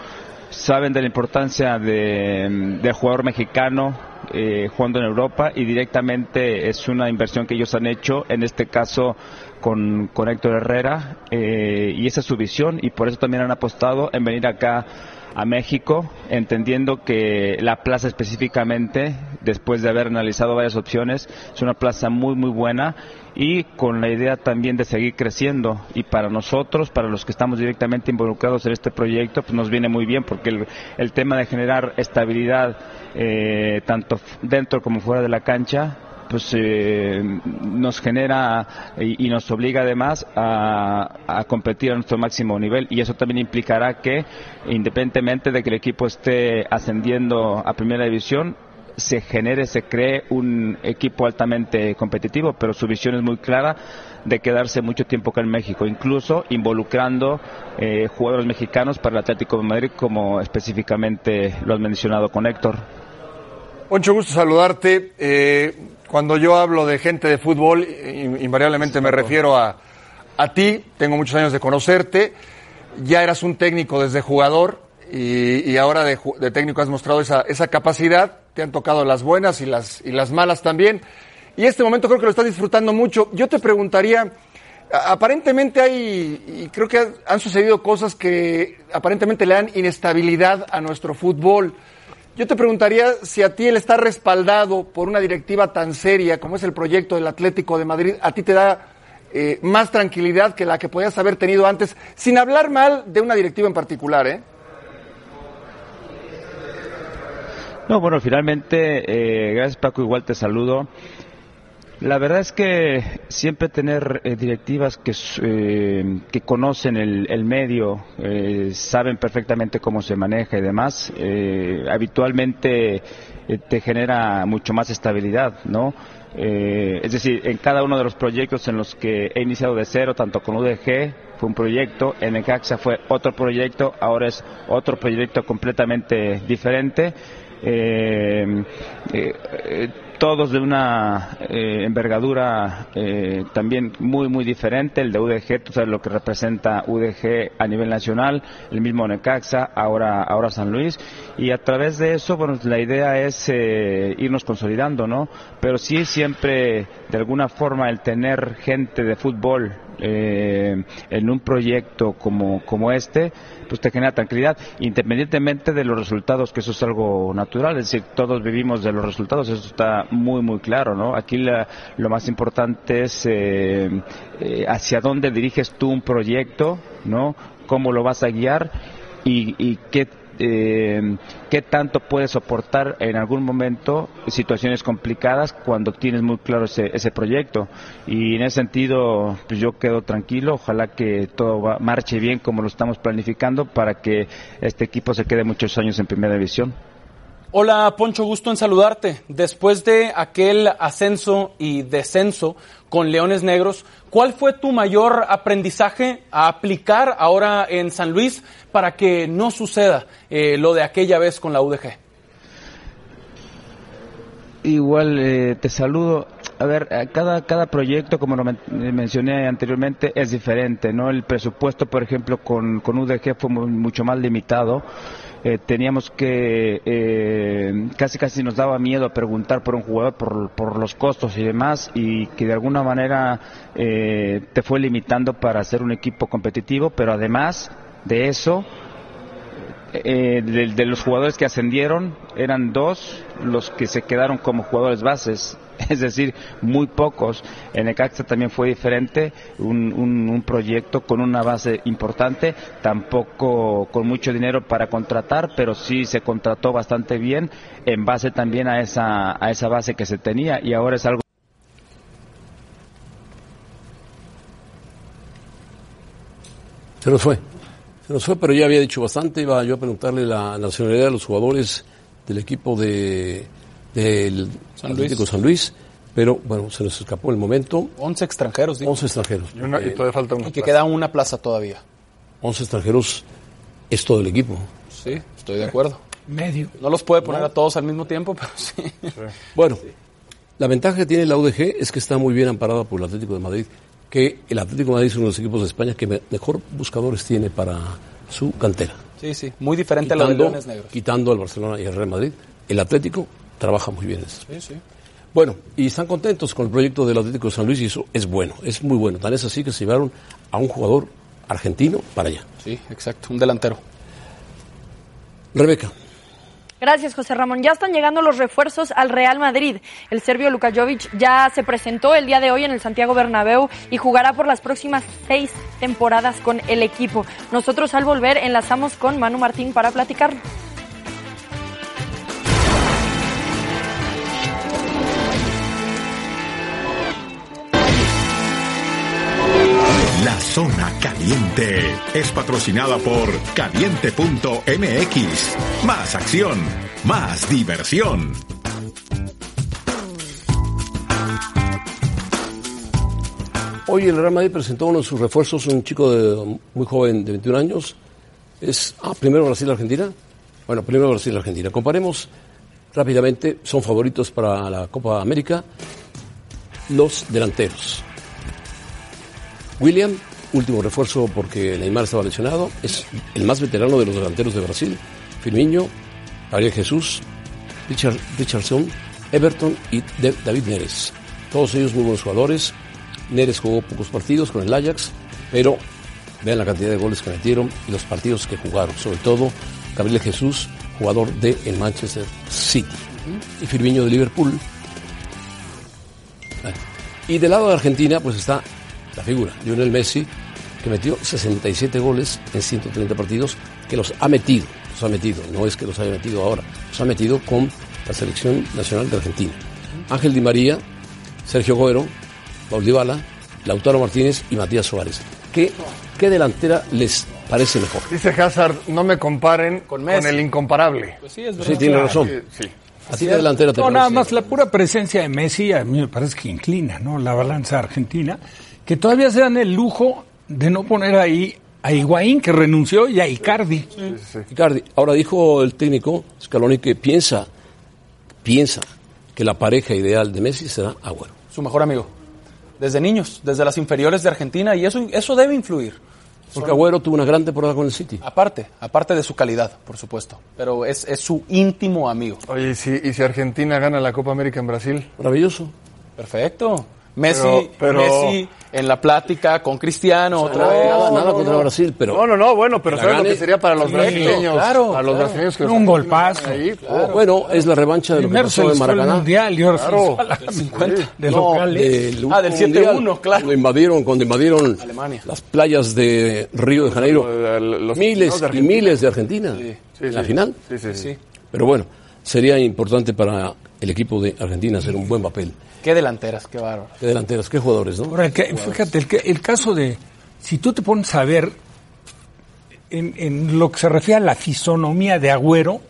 Saben de la importancia de, del jugador mexicano eh, jugando en Europa y directamente es una inversión que ellos han hecho, en este caso con, con Héctor Herrera, eh, y esa es su visión y por eso también han apostado en venir acá a México, entendiendo que la plaza específicamente, después de haber analizado varias opciones, es una plaza muy muy buena y con la idea también de seguir creciendo. Y para nosotros, para los que estamos directamente involucrados en este proyecto, pues nos viene muy bien porque el, el tema de generar estabilidad eh, tanto dentro como fuera de la cancha pues eh, nos genera y, nos obliga además a, a, competir a nuestro máximo nivel y eso también implicará que independientemente de que el equipo esté ascendiendo a primera división se genere, se cree un equipo altamente competitivo, pero su visión es muy clara de quedarse mucho tiempo acá en México, incluso involucrando eh, jugadores mexicanos para el Atlético de Madrid, como específicamente lo has mencionado con Héctor. Mucho gusto saludarte. Eh, cuando yo hablo de gente de fútbol, invariablemente me refiero a, a ti. Tengo muchos años de conocerte. Ya eras un técnico desde jugador y, y ahora de, de, técnico has mostrado esa, esa, capacidad. Te han tocado las buenas y las, y las malas también. Y este momento creo que lo estás disfrutando mucho. Yo te preguntaría, aparentemente hay, y creo que han sucedido cosas que aparentemente le dan inestabilidad a nuestro fútbol. Yo te preguntaría si a ti él está respaldado por una directiva tan seria como es el proyecto del Atlético de Madrid, a ti te da eh, más tranquilidad que la que podías haber tenido antes, sin hablar mal de una directiva en particular, ¿eh? No, bueno, finalmente, eh, gracias Paco, igual te saludo. La verdad es que siempre tener eh, directivas que, eh, que conocen el, el medio, eh, saben perfectamente cómo se maneja y demás, eh, habitualmente te genera mucho más estabilidad, ¿no? Es decir, en cada uno de los proyectos en los que he iniciado de cero, tanto con UDG, fue un proyecto, en Necaxa fue otro proyecto, ahora es otro proyecto completamente diferente. Eh, eh, todos de una eh, envergadura eh, también muy muy diferente. El de UDG tú sabes lo que representa UDG a nivel nacional. El mismo Necaxa ahora ahora San Luis. Y a través de eso bueno la idea es eh, irnos consolidando no pero sí siempre de alguna forma el tener gente de fútbol eh, en un proyecto como, como este, pues te genera tranquilidad, independientemente de los resultados, que eso es algo natural, es decir, todos vivimos de los resultados, eso está muy, muy claro, ¿no? Aquí la, lo más importante es eh, eh, hacia dónde diriges tú un proyecto, ¿no? Cómo lo vas a guiar y, y qué eh, tanto puedes soportar en algún momento situaciones complicadas cuando tienes muy claro ese, ese proyecto. Y en ese sentido, pues yo quedo tranquilo, ojalá que todo va, marche bien como lo estamos planificando para que este equipo se quede muchos años en primera división. Hola Poncho, gusto en saludarte. Después de aquel ascenso y descenso con Leones Negros, ¿cuál fue tu mayor aprendizaje a aplicar ahora en San Luis para que no suceda eh, lo de aquella vez con la UDG? Igual eh, te saludo. A ver, cada, cada proyecto, como lo eh, mencioné anteriormente, es diferente, ¿no? El presupuesto, por ejemplo, con, con UDG fue mu- mucho más limitado. Eh, teníamos que, eh, casi casi nos daba miedo preguntar por un jugador por, por los costos y demás, y que de alguna manera eh, te fue limitando para ser un equipo competitivo, pero además de eso, eh, de, de los jugadores que ascendieron, eran dos los que se quedaron como jugadores bases, es decir, muy pocos. En Necaxa también fue diferente, un, un- un proyecto con una base importante, tampoco con mucho dinero para contratar, pero sí se contrató bastante bien en base también a esa, a esa base que se tenía y ahora es algo Se nos fue. Se nos fue, pero ya había dicho bastante. Iba yo a preguntarle la nacionalidad de los jugadores del equipo de del San Atlético Luis. San Luis. Pero bueno, se nos escapó el momento. 11 extranjeros, digo. 11 extranjeros. Y, una- y todavía falta una Y que plaza. queda una plaza todavía. 11 extranjeros es todo el equipo. Sí, estoy de acuerdo. Medio. No los puede poner a todos al mismo tiempo, pero sí. Bueno, la ventaja que tiene la UDG es que está muy bien amparada por el Atlético de Madrid, que el Atlético de Madrid es uno de los equipos de España que me- mejor buscadores tiene para su cantera. Sí, sí. Muy diferente a de Quitando, Leones Negros. quitando al Barcelona y al Real Madrid, el Atlético trabaja muy bien eso. Sí, sí. Bueno, y están contentos con el proyecto del Atlético de San Luis y eso es bueno, es muy bueno. Tan es así que se llevaron a un jugador argentino para allá. Sí, exacto. Un delantero. Rebeca, Gracias, José Ramón. Ya están llegando los refuerzos al Real Madrid. El serbio Luka Jovic ya se presentó el día de hoy en el Santiago Bernabéu y jugará por las próximas seis temporadas con el equipo. Nosotros al volver enlazamos con Manu Martín para platicar. La zona caliente es patrocinada por caliente.mx. Más acción, más diversión. hoy el Real Madrid presentó uno de sus refuerzos, un chico muy joven de 21 años. Es, ah, primero Brasil-Argentina. Bueno, primero Brasil-Argentina. Comparemos rápidamente, son favoritos para la Copa América los delanteros. William, último refuerzo porque Neymar estaba lesionado, es el más veterano de los delanteros de Brasil. Firmino, Gabriel Jesús, Richard, Richardson, Everton y David Neres. Todos ellos muy buenos jugadores. Neres jugó pocos partidos con el Ajax, pero vean la cantidad de goles que metieron y los partidos que jugaron. Sobre todo, Gabriel Jesús, jugador de el Manchester City. Y Firmino de Liverpool. Bueno, Y del lado de Argentina, pues está la figura, Lionel Messi, que metió 67 goles en 130 partidos, que los ha metido, los ha metido, no es que los haya metido ahora, los ha metido con la selección nacional de Argentina. Ángel Di María, Sergio Agüero, Paul Dybala, Lautaro Martínez y Matías Suárez. ¿Qué, qué delantera les parece mejor? Dice Hazard, no me comparen con, Messi. el incomparable. Pues sí, es Sí, tiene razón. Sí. ¿A ti qué delantera te No, parece? nada más la pura presencia de Messi a mí me parece que inclina, ¿no? La balanza argentina, que todavía se dan el lujo de no poner ahí a Higuaín, que renunció, y a Icardi. Icardi, ahora dijo el técnico Scaloni que piensa, piensa que la pareja ideal de Messi será Agüero. Su mejor amigo. Desde niños, desde las inferiores de Argentina, y eso, eso debe influir. Porque Agüero tuvo una gran temporada con el City. Aparte, aparte de su calidad, por supuesto. Pero es, es su íntimo amigo. Oye, ¿y si, ¿y si Argentina gana la Copa América en Brasil? Maravilloso. Perfecto. Messi, Pero- pero- Messi en la plática con Cristiano otra Nada, vez. nada, nada contra Brasil, pero No, no, no, bueno, pero ¿sabes lo que sería para los Sí, brasileños? claro, para los claro. brasileños que Un golpazo. ahí, bueno, es la revancha de lo que pasó en fue el Maracaná. mundial y ahora Claro. a la 50 de No, locales. del Ah, del último 7-1, mundial, claro. Cuando invadieron, cuando invadieron Alemania. las playas de Río de Janeiro. Los miles de y miles de Argentina. Sí, en la sí. final. Sí, sí, sí. Sí. Pero bueno, sería importante para el equipo de Argentina hacer un buen papel. Qué delanteras, qué bárbaro. Qué delanteros, qué jugadores, ¿no? Ahora, que- fíjate, el, que- el caso de, si tú te pones a ver en, en lo que se refiere a la fisonomía de Agüero,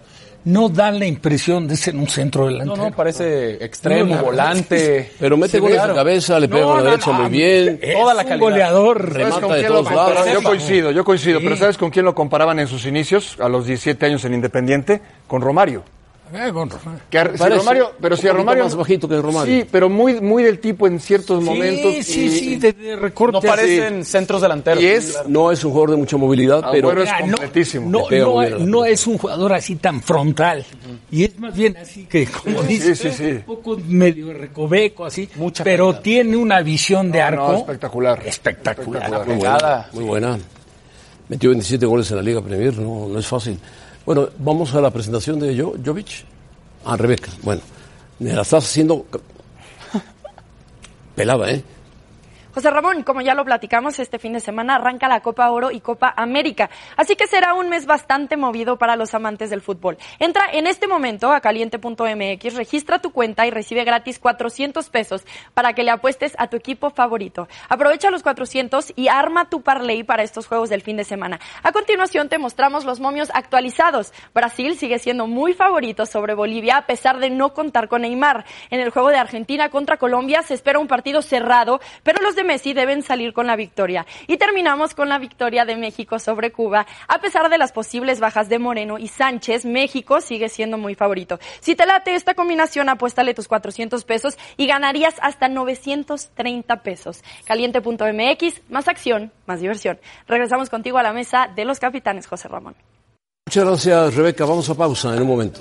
no da la impresión de ser un centro No, delantero. no, parece extremo, No, la- volante. Pero mete Sí, goles claro. de cabeza, le pega No, con la no, derecha no, muy bien. es Toda la un calidad. goleador. ¿Sabes Remata con de quién todos lados. Yo coincido, yo coincido, Sí. pero ¿sabes con quién lo comparaban en sus inicios, a los 17 años en Independiente? Con Romario. Eh, con- Que a- si Parece Romario, pero si a Romario más bajito que Romario. Sí, pero muy muy del tipo en ciertos momentos. Sí, sí, y- sí, de, de recorte. No parecen centros delanteros. Y es No es un jugador de mucha movilidad, pero Agüero es no- completísimo. No, es un jugador así tan frontal. Y es más bien así que, como Sí, dices, sí, sí. un poco medio recoveco, así. Mucha pero calidad. tiene una visión de No, arco no, espectacular. espectacular. Espectacular. muy buena, muy buena. Metió 27 goles en la Liga Premier, no, no es fácil. Bueno, vamos a la presentación de Jo- Jovic. Ah, Rebeca. Bueno, me la estás haciendo pelada, ¿eh? José Ramón, como ya lo platicamos, este fin de semana arranca la Copa Oro y Copa América, así que será un mes bastante movido para los amantes del fútbol. Entra en este momento a caliente.mx, registra tu cuenta y recibe gratis 400 pesos para que le apuestes a tu equipo favorito. Aprovecha los 400 y arma tu parlay para estos juegos del fin de semana. A continuación te mostramos los momios actualizados. Brasil sigue siendo muy favorito sobre Bolivia a pesar de no contar con Neymar. En el juego de Argentina contra Colombia se espera un partido cerrado, pero los Messi deben salir con la victoria. Y terminamos con la victoria de México sobre Cuba. A pesar de las posibles bajas de Moreno y Sánchez, México sigue siendo muy favorito. Si te late esta combinación, apuéstale tus 400 pesos y ganarías hasta 930 pesos. Caliente.mx, más acción, más diversión. Regresamos contigo a la mesa de los capitanes, José Ramón. Muchas gracias, Rebeca. Vamos a pausa en un momento.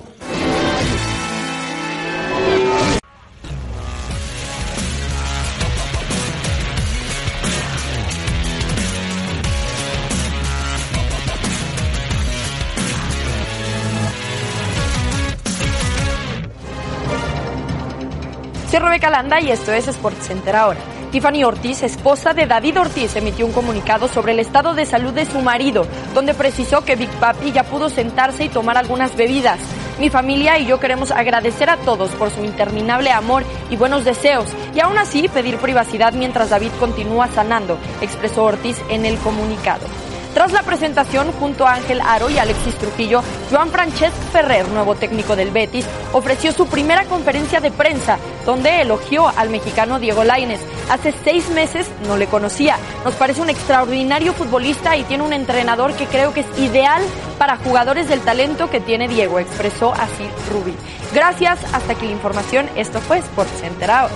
Rebeca y esto es Sports Center ahora. Tiffany Ortiz, esposa de David Ortiz, emitió un comunicado sobre el estado de salud de su marido, donde precisó que Big Papi ya pudo sentarse y tomar algunas bebidas. Mi familia y yo queremos agradecer a todos por su interminable amor y buenos deseos, y aún así pedir privacidad mientras David continúa sanando, expresó Ortiz en el comunicado. Tras la presentación, junto a Ángel Aro y Alexis Trujillo, Joan Francesc Ferrer, nuevo técnico del Betis, ofreció su primera conferencia de prensa, donde elogió al mexicano Diego Lainez. Hace seis meses no le conocía. Nos parece un extraordinario futbolista y tiene un entrenador que creo que es ideal para jugadores del talento que tiene Diego, expresó así Rubí. Gracias, hasta aquí la información. Esto fue Sports Center ahora.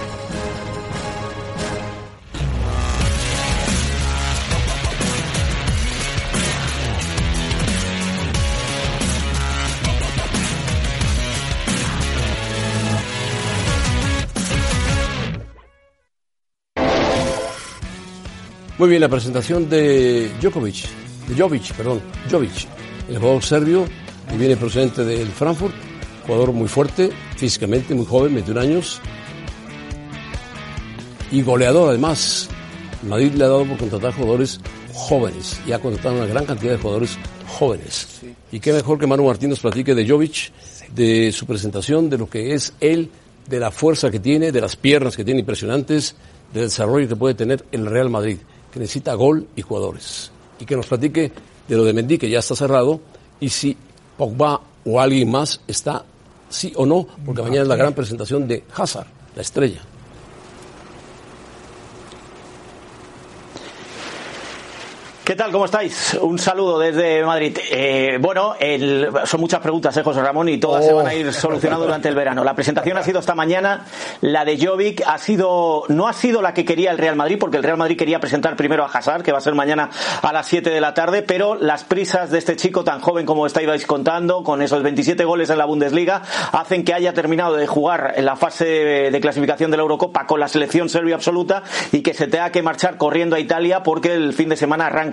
Muy bien, la presentación de Djokovic, de Jovic, perdón, Jovic, el jugador serbio que viene procedente del Frankfurt, jugador muy fuerte, físicamente muy joven, 21 años, y goleador además. Madrid le ha dado por contratar jugadores jóvenes y ha contratado una gran cantidad de jugadores jóvenes. Y qué mejor que Manu Martín nos platique de Jovic, de su presentación, de lo que es él, de la fuerza que tiene, de las piernas que tiene impresionantes, del desarrollo que puede tener el Real Madrid, que necesita gol y jugadores. Y que nos platique de lo de Mendy, que ya está cerrado, y si Pogba o alguien más está, sí o no, porque mañana es la gran presentación de Hazard, la estrella. ¿Qué tal? ¿Cómo estáis? Un saludo desde Madrid. Eh, bueno, el- son muchas preguntas, ¿eh, José Ramón? Y todas se van a ir solucionando durante el verano. La presentación ha sido esta mañana. La de Jovic ha sido, no ha sido la que quería el Real Madrid, porque el Real Madrid quería presentar primero a Hazard, que va a ser mañana a las 7 de la tarde, pero las prisas de este chico tan joven como estáis contando, con esos 27 goles en la Bundesliga, hacen que haya terminado de jugar en la fase de, de clasificación de la Eurocopa con la selección serbia absoluta y que se tenga que marchar corriendo a Italia porque el fin de semana arranca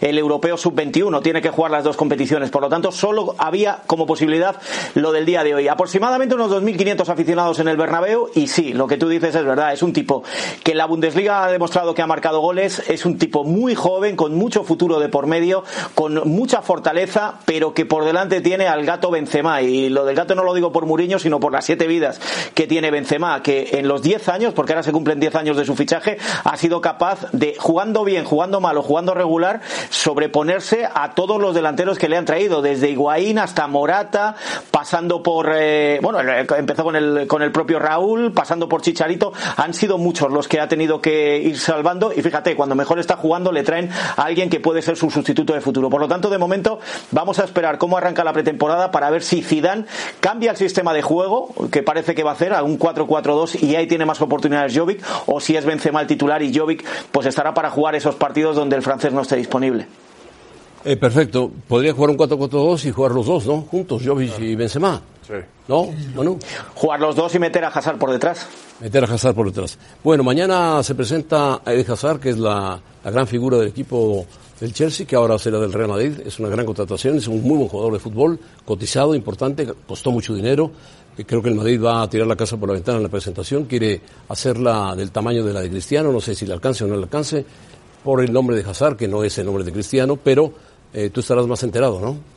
el europeo sub-21. Tiene que jugar las dos competiciones. Por lo tanto, solo había como posibilidad lo del día de hoy. Aproximadamente unos 2.500 aficionados en el Bernabéu. Y sí, lo que tú dices es verdad. Es un tipo que en la Bundesliga ha demostrado que ha marcado goles. Es un tipo muy joven, con mucho futuro de por medio, con mucha fortaleza, pero que por delante tiene al gato Benzema. Y lo del gato no lo digo por Muriño, sino por las siete vidas que tiene Benzema, que en los 10 años, porque ahora se cumplen 10 años de su fichaje, ha sido capaz de, jugando bien, jugando mal o jugando regular, sobreponerse a todos los delanteros que le han traído, desde Higuaín hasta Morata, pasando por, eh, bueno, empezó con el, con el propio Raúl, pasando por Chicharito, han sido muchos los que ha tenido que ir salvando y fíjate, cuando mejor está jugando le traen a alguien que puede ser su sustituto de futuro. Por lo tanto, de momento vamos a esperar cómo arranca la pretemporada para ver si Zidane cambia el sistema de juego, que parece que va a hacer a un 4-4-2 y ahí tiene más oportunidades Jovic, o si es Benzema el titular y Jovic pues estará para jugar esos partidos donde el francés no esté disponible. Eh, perfecto. Podría jugar un 4-4-2 y jugar los dos, ¿no? Juntos, Jovic y Benzema. Sí. ¿No? Bueno. Jugar los dos y meter a Hazard por detrás. Meter a Hazard por detrás. Bueno, mañana se presenta a Eden Hazard, que es la, la gran figura del equipo del Chelsea, que ahora será del Real Madrid. Es una gran contratación, es un muy buen jugador de fútbol, cotizado, importante, costó mucho dinero. Creo que el Madrid va a tirar la casa por la ventana en la presentación, quiere hacerla del tamaño de la de Cristiano, no sé si le alcance o no le alcance, por el nombre de Hazard, que no es el nombre de Cristiano, pero eh, tú estarás más enterado, ¿no?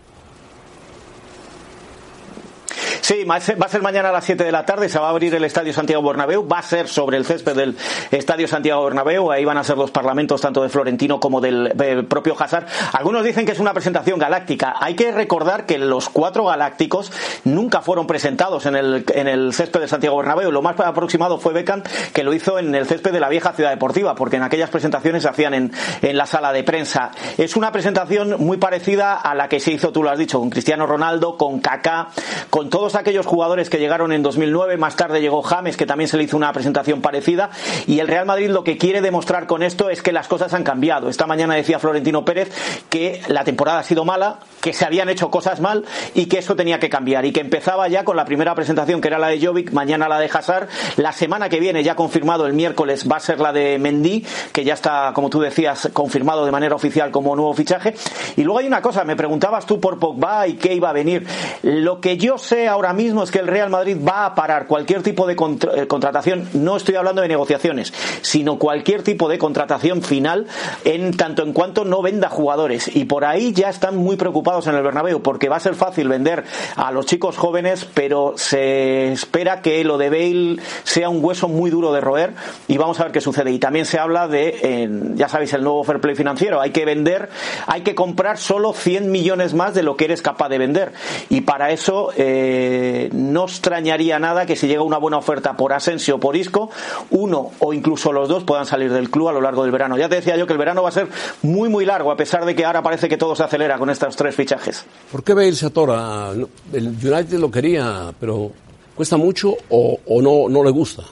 Sí, va a ser mañana a las 7 de la tarde, se va a abrir el Estadio Santiago Bernabéu, va a ser sobre el césped del Estadio Santiago Bernabéu, ahí van a ser los parlamentos tanto de Florentino como del, propio Hazard. Algunos dicen que es una presentación galáctica. Hay que recordar que los cuatro galácticos nunca fueron presentados en el, en el césped de Santiago Bernabéu. Lo más aproximado fue Beckham, que lo hizo en el césped de la vieja ciudad deportiva, porque en aquellas presentaciones se hacían en, en la sala de prensa. Es una presentación muy parecida a la que se hizo, tú lo has dicho, con Cristiano Ronaldo, con Kaká, con todos aquellos jugadores que llegaron en 2009, más tarde llegó James, que también se le hizo una presentación parecida, y el Real Madrid lo que quiere demostrar con esto es que las cosas han cambiado. Esta mañana decía Florentino Pérez que la temporada ha sido mala, que se habían hecho cosas mal y que eso tenía que cambiar, y que empezaba ya con la primera presentación que era la de Jovic, mañana la de Hazard, la semana que viene ya confirmado el miércoles va a ser la de Mendy, que ya está, como tú decías, confirmado de manera oficial como nuevo fichaje. Y luego hay una cosa, me preguntabas tú por Pogba y qué iba a venir. Lo que yo sé ahora mismo es que el Real Madrid va a parar cualquier tipo de eh, contratación, no estoy hablando de negociaciones, sino cualquier tipo de contratación final en tanto en cuanto no venda jugadores. Y por ahí ya están muy preocupados en el Bernabéu, porque va a ser fácil vender a los chicos jóvenes, pero se espera que lo de Bale sea un hueso muy duro de roer y vamos a ver qué sucede. Y también se habla de, ya sabéis, el nuevo fair play financiero. Hay que vender, hay que comprar solo 100 millones más de lo que eres capaz de vender. Y para eso eh, no extrañaría nada que si llega una buena oferta por Asensio o por Isco, uno o incluso los dos puedan salir del club a lo largo del verano. Ya te decía yo que el verano va a ser muy muy largo, a pesar de que ahora parece que todo se acelera con estos tres fichajes. ¿Por qué Bale se atora? El United lo quería, pero ¿cuesta mucho o, o no, no le gusta?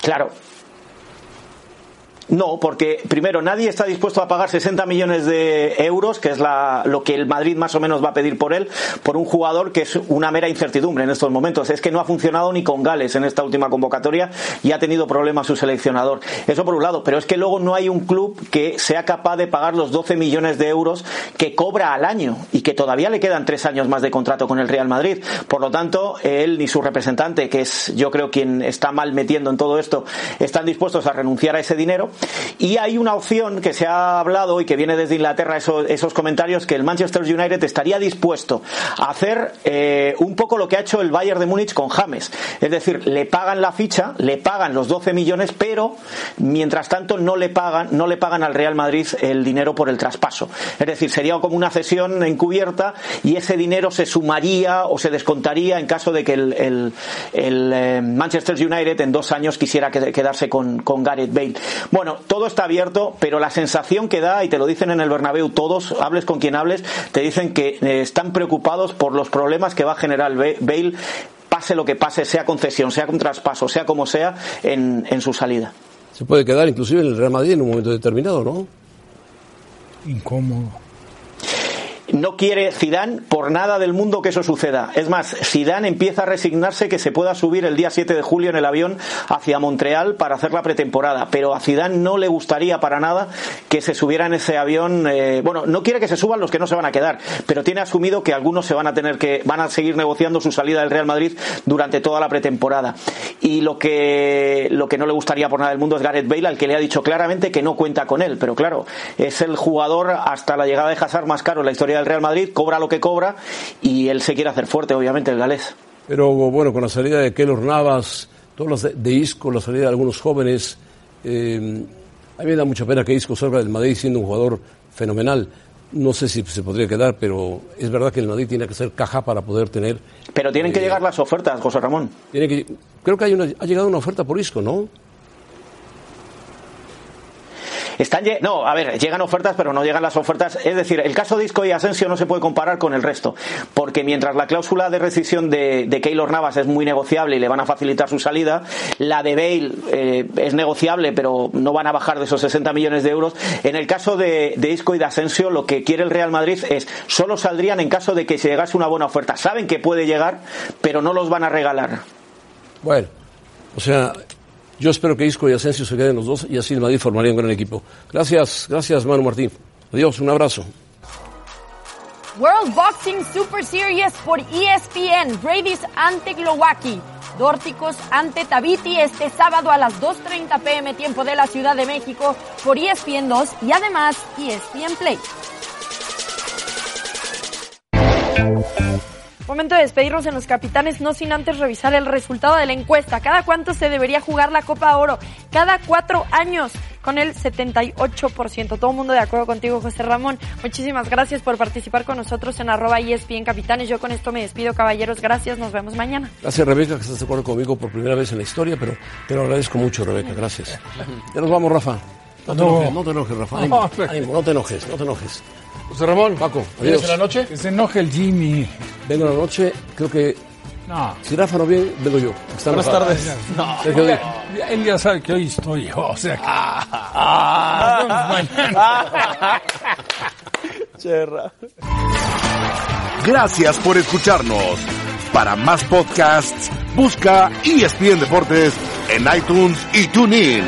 Claro, no, porque primero nadie está dispuesto a pagar 60 millones de euros, que es la, lo que el Madrid más o menos va a pedir por él, por un jugador que es una mera incertidumbre en estos momentos. Es que no ha funcionado ni con Gales en esta última convocatoria y ha tenido problemas su seleccionador. Eso por un lado, pero es que luego no hay un club que sea capaz de pagar los 12 millones de euros que cobra al año y que todavía le quedan tres años más de contrato con el Real Madrid. Por lo tanto, él ni su representante, que es yo creo quien está mal metiendo en todo esto, están dispuestos a renunciar a ese dinero y hay una opción que se ha hablado y que viene desde Inglaterra, esos, comentarios, que el Manchester United estaría dispuesto a hacer eh, un poco lo que ha hecho el Bayern de Múnich con James. Es decir, le pagan la ficha, le pagan los 12 millones, pero mientras tanto no le pagan, no le pagan al Real Madrid el dinero por el traspaso. Es decir, sería como una cesión encubierta y ese dinero se sumaría o se descontaría en caso de que el, eh, Manchester United en dos años quisiera quedarse con, con Gareth Bale. Bueno, todo está abierto, pero la sensación que da, y te lo dicen en el Bernabéu todos, hables con quien hables, te dicen que eh, están preocupados por los problemas que va a generar Bale, pase lo que pase, sea concesión, sea con traspaso, sea como sea, en, en su salida. Se puede quedar inclusive en el Real Madrid en un momento determinado, ¿no? Incómodo no quiere Zidane por nada del mundo que eso suceda. Es más, Zidane empieza a resignarse que se pueda subir el día 7 de julio en el avión hacia Montreal para hacer la pretemporada, pero a Zidane no le gustaría para nada que se subiera en ese avión. Eh, bueno, no quiere que se suban los que no se van a quedar, pero tiene asumido que algunos se van a tener que van a seguir negociando su salida del Real Madrid durante toda la pretemporada. Y lo que lo que no le gustaría por nada del mundo es Gareth Bale, al que le ha dicho claramente que no cuenta con él, pero claro, es el jugador hasta la llegada de Hazard más caro en la historia del Real Madrid, cobra lo que cobra y él se quiere hacer fuerte, obviamente, el galés. Pero bueno, con la salida de Keylor Navas, todos los de, Isco, la salida de algunos jóvenes, eh, A mí me da mucha pena que Isco salga del Madrid siendo un jugador fenomenal. No sé si se podría quedar, pero es verdad que el Madrid tiene que ser caja para poder tener. Pero tienen que eh, llegar las ofertas, José Ramón. Tiene que, creo que hay una, ha llegado una oferta por Isco, ¿no? Están, no, a ver, llegan ofertas, pero no llegan las ofertas. Es decir, el caso de Isco y Asensio no se puede comparar con el resto, porque mientras la cláusula de rescisión de, de Keylor Navas es muy negociable y le van a facilitar su salida, la de Bale eh, es negociable, pero no van a bajar de esos 60 millones de euros. En el caso de, de Isco y de Asensio, lo que quiere el Real Madrid es solo saldrían en caso de que se llegase una buena oferta. Saben que puede llegar, pero no los van a regalar. Bueno, o sea, yo espero que Isco y Asensio se queden los dos y así el Madrid formaría un gran equipo. Gracias, gracias Manu Martín. Adiós, un abrazo. World Boxing Super Series por E ESPN. Brady's ante Glowacki. Dórticos ante Tabiti este sábado a las 2.30 pm tiempo de la Ciudad de México por ESPN 2 y además ESPN Play. Momento de despedirnos en los capitanes, no sin antes revisar el resultado de la encuesta. ¿Cada cuánto se debería jugar la Copa Oro? Cada cuatro años, con el 78%. Todo el mundo de acuerdo contigo, José Ramón. Muchísimas gracias por participar con nosotros en arroba ESPN Capitanes. Yo con esto me despido, caballeros. Gracias, nos vemos mañana. Gracias Rebeca, que estás de acuerdo conmigo por primera vez en la historia, pero te lo agradezco mucho, Rebeca, gracias. Ya nos vamos, Rafa. No te No. enojes, no te enojes, Rafa. Ánimo, no te enojes, no te enojes. José Ramón, Paco, ¿vienes adiós. en la noche? Que se enoje el Jimmy. Vengo en la noche, creo que No. si Rafa no viene, vengo yo. Está Buenas tardes. No, Díaz. ya- él ya sabe que hoy estoy yo, o sea que... Ah, nos vemos mañana. Gracias por escucharnos. Para más podcasts, busca ESPN Deportes en iTunes y TuneIn.